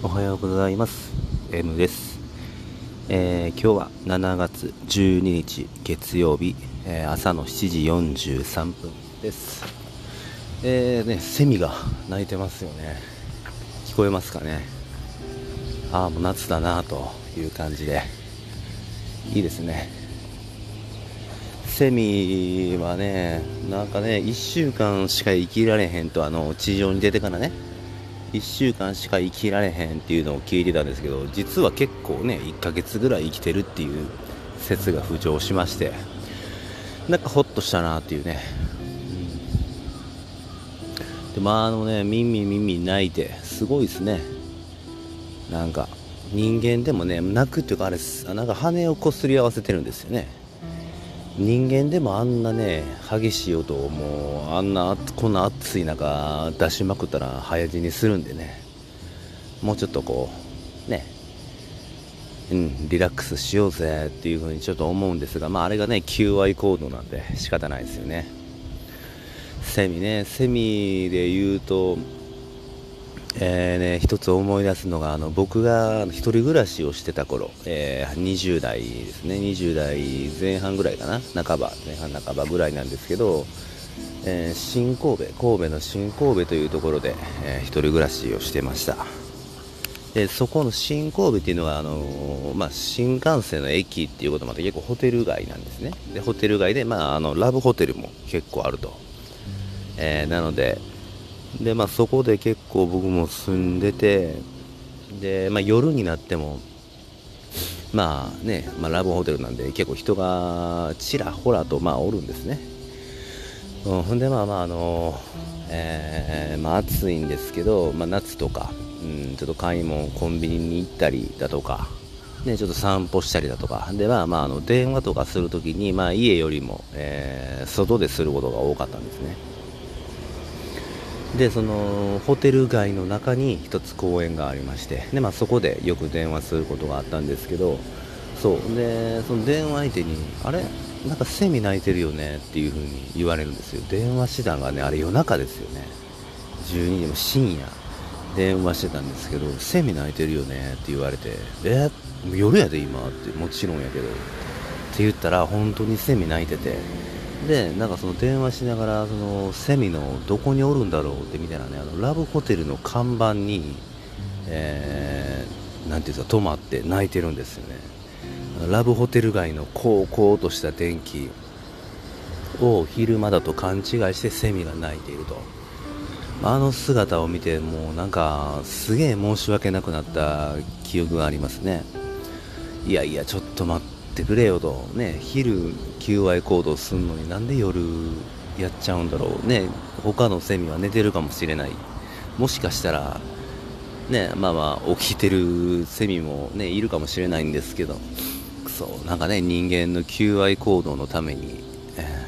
おはようございます。M です、えー、今日は7月12日月曜日、えー、朝の7時43分です。えーね、セミが鳴いてますよね。聞こえますかね。ああもう夏だなという感じで。いいですね。セミはねなんかね1週間しか生きられへんとあの地上に出てからね。1週間しか生きられへんっていうのを聞いてたんですけど実は結構ね1ヶ月ぐらい生きてるっていう説が浮上しましてなんかホッとしたなっていうね、でまああのね耳耳泣いてすごいですね。なんか人間でもね泣くっていうかあれなんか羽をこすり合わせてるんですよね。人間でもあんなね激しい音をもうあんなこんな暑い中出しまくったら早死にするんでね。もうちょっとこうね。うんリラックスしようぜっていう風にちょっと思うんですがまああれがね求愛行動なんで仕方ないですよね。セミね。セミで言うとえーね、一つ思い出すのがあの僕が一人暮らしをしてた頃、えー、20代ですね。20代前半ぐらいかな。半ば前半半ばぐらいなんですけど、えー、新神戸神戸の新神戸というところで、えー、一人暮らしをしてました。でそこの新神戸っていうのはあのー、まあ、新幹線の駅っていうこともあって結構ホテル街なんですね。でホテル街で、まあ、あのラブホテルも結構あると、えなのでで、まあ、そこで結構僕も住んでて、で、まあ、夜になっても、まあね、まあ、ラブホテルなんで結構人がちらほらとまあおるんですね。うん、ほんでまあまああのえー、まあ暑いんですけど、まあ、夏とか、うん、ちょっと買い物コンビニに行ったりだとか、ね、ちょっと散歩したりだとかでまあまああの電話とかするときに、まあ、家よりも、えー、外ですることが多かったんですね。でそのホテル街の中に1つ公園がありましてで、まあ、そこでよく電話することがあったんですけどそうでその電話相手にあれ？なんかセミ鳴いてるよね？っていう風に言われるんですよ。電話手段がねあれ夜中ですよね。12時も深夜。電話してたんですけどセミ鳴いてるよね？って言われてえ？夜やで今って。もちろんやけど。って言ったら本当にセミ鳴いてて。でなんかその電話しながらそのセミのどこにおるんだろうってみたいなねあのラブホテルの看板に、えー、なんていうか止まって泣いてるんですよね。ラブホテル街のこうこうとした天気を昼間だと勘違いしてセミが鳴いていると。あの姿を見てもうなんかすげえ申し訳なくなった記憶がありますね。いやいやちょっと待って。ってくれよと、ね、昼求愛行動するのになんで夜やっちゃうんだろう。ね他のセミは寝てるかもしれない。もしかしたらねまあまあ起きてるセミもねいるかもしれないんですけど。そなんかね人間の求愛行動のために、え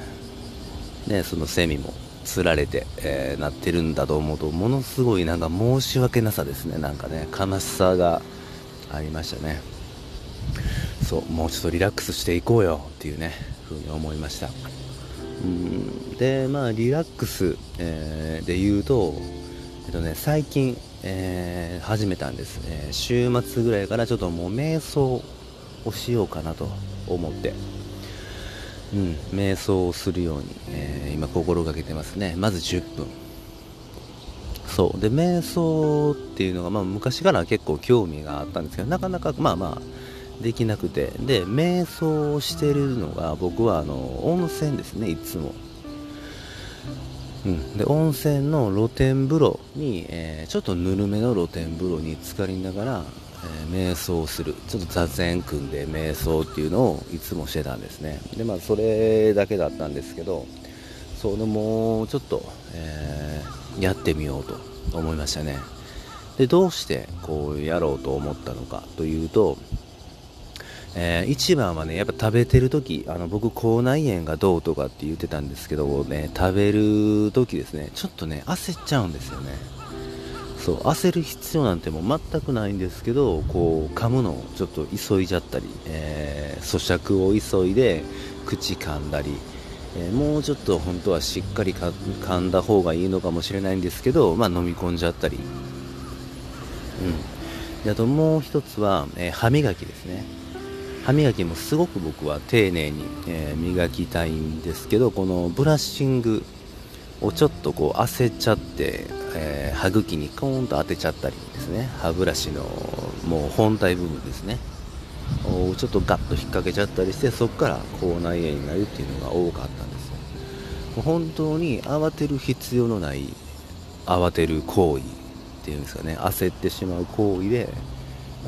ー、ねそのセミも釣られて、えー、なってるんだと思うとものすごいなんか申し訳なさですね。なんかね悲しさがありましたね。そうもうちょっとリラックスしていこうよっていうねふうに思いました。うん。でまあリラックス、えー、で言うとえっとね最近、えー、始めたんです。ね週末ぐらいからちょっともう瞑想をしようかなと思って。うん、瞑想をするように、えー、今心がけてますね。まず10分そう。で瞑想っていうのが、まあ、昔から結構興味があったんですけどなかなかまあまあできなくて。で瞑想をしてるのが僕はあの温泉ですねいつも、うん、で温泉の露天風呂に、えー、ちょっとぬるめの露天風呂に浸かりながら、えー、瞑想する。ちょっと座禅組んで瞑想っていうのをいつもしてたんですね。でまあそれだけだったんですけどそのもうちょっと、えー、やってみようと思いましたね。でどうしてこうやろうと思ったのかというとえー、一番はねやっぱ食べてる時あの僕口内炎がどうとかって言ってたんですけどね食べる時ですねちょっとね焦っちゃうんですよね。そう焦る必要なんてもう全くないんですけどこう噛むのをちょっと急いじゃったり、えー、咀嚼を急いで口噛んだり、えー、もうちょっと本当はしっかり噛んだ方がいいのかもしれないんですけど、まあ、飲み込んじゃったり、うん。であともう一つは、えー、歯磨きですね。歯磨きもすごく僕は丁寧に、えー、磨きたいんですけどこのブラッシングをちょっとこう焦っちゃって、えー、歯茎にコーンと当てちゃったりですね。歯ブラシのもう本体部分ですね。をちょっとガッと引っ掛けちゃったりしてそこから口内炎になるっていうのが多かったんですよ。本当に慌てる必要のない慌てる行為っていうんですかね。焦ってしまう行為で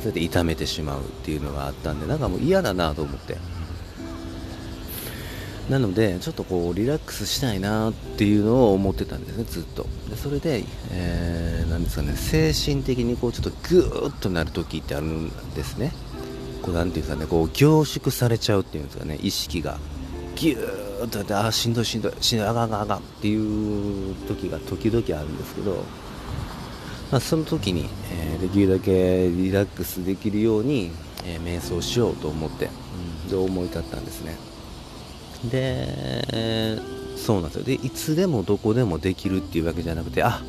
焦って痛めてしまうっていうのがあったんでなんかもう嫌だなと思って。なのでちょっとこうリラックスしたいなっていうのを思ってたんですねずっと。でそれで、えー、ですかね精神的にこうちょっとグーッとなる時ってあるんですね。こうなていうんですかねこう凝縮されちゃうっていうんですかね意識が。ギューッとやってあしんどいしんどいしんどいあがんあがんあがっていう時が時々あるんですけどまあ、その時に、えー、できるだけリラックスできるように、えー、瞑想しようと思って、うん、で思い立ったんですね。でそうなんですよ。でいつでもどこでもできるっていうわけじゃなくてあ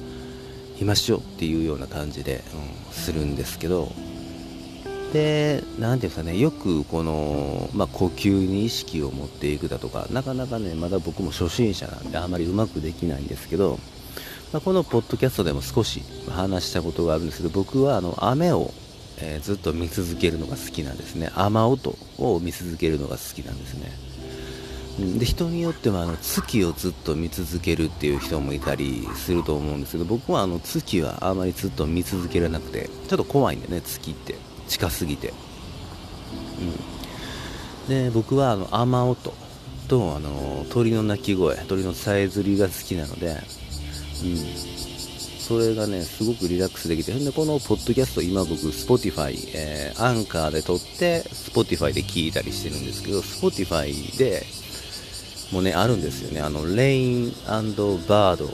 今しようっていうような感じで、うん、するんですけどで何ていうんですかねよくこの、まあ、呼吸に意識を持っていくだとかなかなかねまだ僕も初心者なんであまりうまくできないんですけどまあ、このポッドキャストでも少し話したことがあるんですけど僕はあの雨を、えー、ずっと見続けるのが好きなんですね。雨音を見続けるのが好きなんですね。で人によってはあの月をずっと見続けるっていう人もいたりすると思うんですけど僕はあの月はあまりずっと見続けられなくてちょっと怖いんでね月って。近すぎて、うん、で僕はあの雨音とあの鳥の鳴き声鳥のさえずりが好きなのでうん、それがねすごくリラックスできてでこのポッドキャスト今僕 Spotify、えー、アンカーで撮って Spotify で聞いたりしてるんですけど Spotify でもねあるんですよね。あのレインバード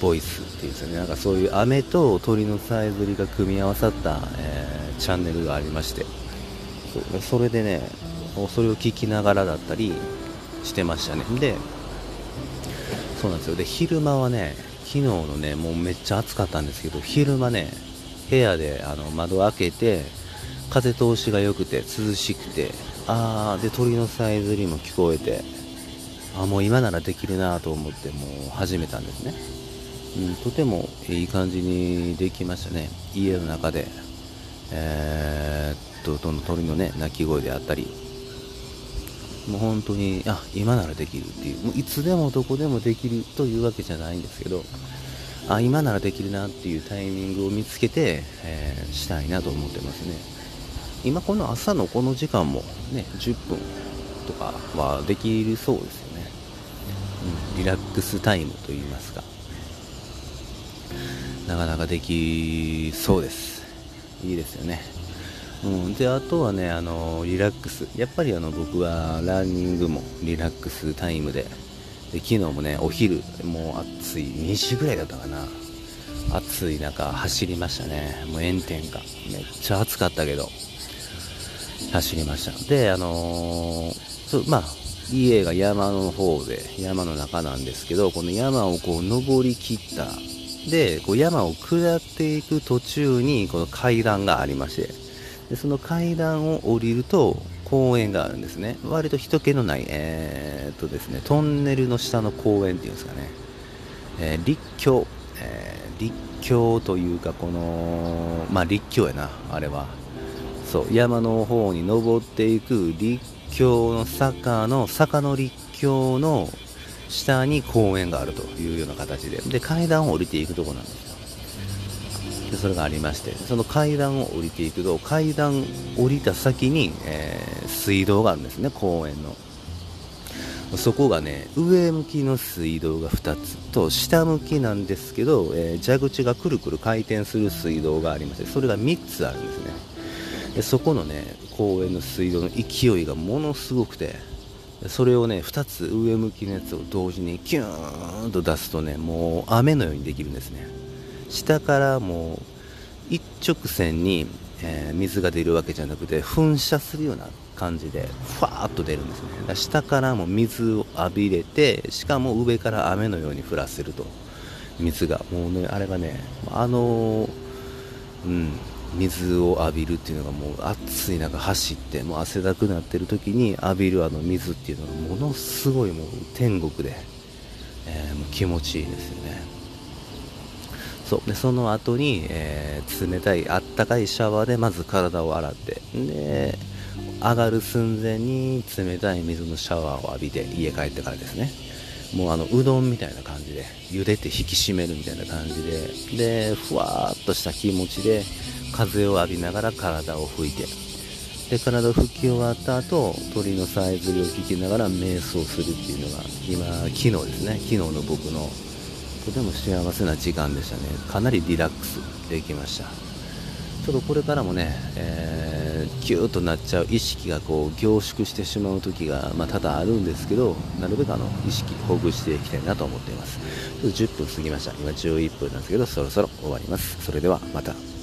ボイスっていうんですよね。なんかそういう雨と鳥のさえずりが組み合わさった、えー、チャンネルがありまして。それでねそれを聞きながらだったりしてましたね。でそうなんですよ。で昼間はね昨日のねもうめっちゃ暑かったんですけど昼間ね部屋であの窓開けて風通しが良くて涼しくてあーで鳥のさえずりも聞こえてあもう今ならできるなと思ってもう始めたんですね、うん、とてもいい感じにできましたね。家の中でえー、っとどの鳥のね鳴き声であったりもう本当に、あ、今ならできるっていう、もういつでもどこでもできるというわけじゃないんですけど、あ、今ならできるなっていうタイミングを見つけて、えー、したいなと思ってますね。今この朝のこの時間もね、10分とかはできるそうですよね。うん、リラックスタイムと言いますか。なかなかできそうです。いいですよね。うん、であとはねあのリラックス。やっぱりあの僕はランニングもリラックスタイムで。で昨日もねお昼もう暑い。2時ぐらいだったかな。暑い中走りましたね。もう炎天下。めっちゃ暑かったけど走りました。であのー、まあ家が山の方で山の中なんですけどこの山をこう登りきった。でこう山を下っていく途中にこの階段がありまして。でその階段を降りると公園があるんですね。割と人気のない、えー、っとですね、トンネルの下の公園っていうんですかね、えー、立教、えー、立教というかこのまあ立教やなあれは。そう山の方に登っていく立教の坂の坂の立教の下に公園があるというような形で。で階段を降りていくとこなんですよ。でそれがありましてその階段を降りていくと階段降りた先に、えー、水道があるんですね公園の。そこがね上向きの水道が2つと下向きなんですけど、えー、蛇口がくるくる回転する水道がありましてそれが3つあるんですね。でそこのね公園の水道の勢いがものすごくてそれをね2つ上向きのやつを同時にキューンと出すとねもう雨のようにできるんですね。下からもう一直線に、えー、水が出るわけじゃなくて噴射するような感じでファーッと出るんですね。だ下からも水を浴びれてしかも上から雨のように降らせると。水が。もうねあれがねあのうん水を浴びるっていうのがもう暑い中走ってもう汗だくなってる時に浴びるあの水っていうのがものすごいもう天国で、えー、もう気持ちいいですよね。そう。でその後に、えー、冷たいあったかいシャワーでまず体を洗って。で上がる寸前に冷たい水のシャワーを浴びて家帰ってからですね。もうあのうどんみたいな感じで茹でて引き締めるみたいな感じで。でふわーっとした気持ちで風を浴びながら体を拭いて。で体を拭き終わった後鳥のさえずりを聞きながら瞑想するっていうのが今昨日ですね。昨日の僕のとても幸せな時間でしたね。かなりリラックスできました。ちょっとこれからもね、えー、キューッとなっちゃう意識がこう凝縮してしまう時が、まあ、多々あるんですけどなるべくあの意識ほぐしていきたいなと思っています。ちょっと10分過ぎました。今11分なんですけどそろそろ終わります。それではまた。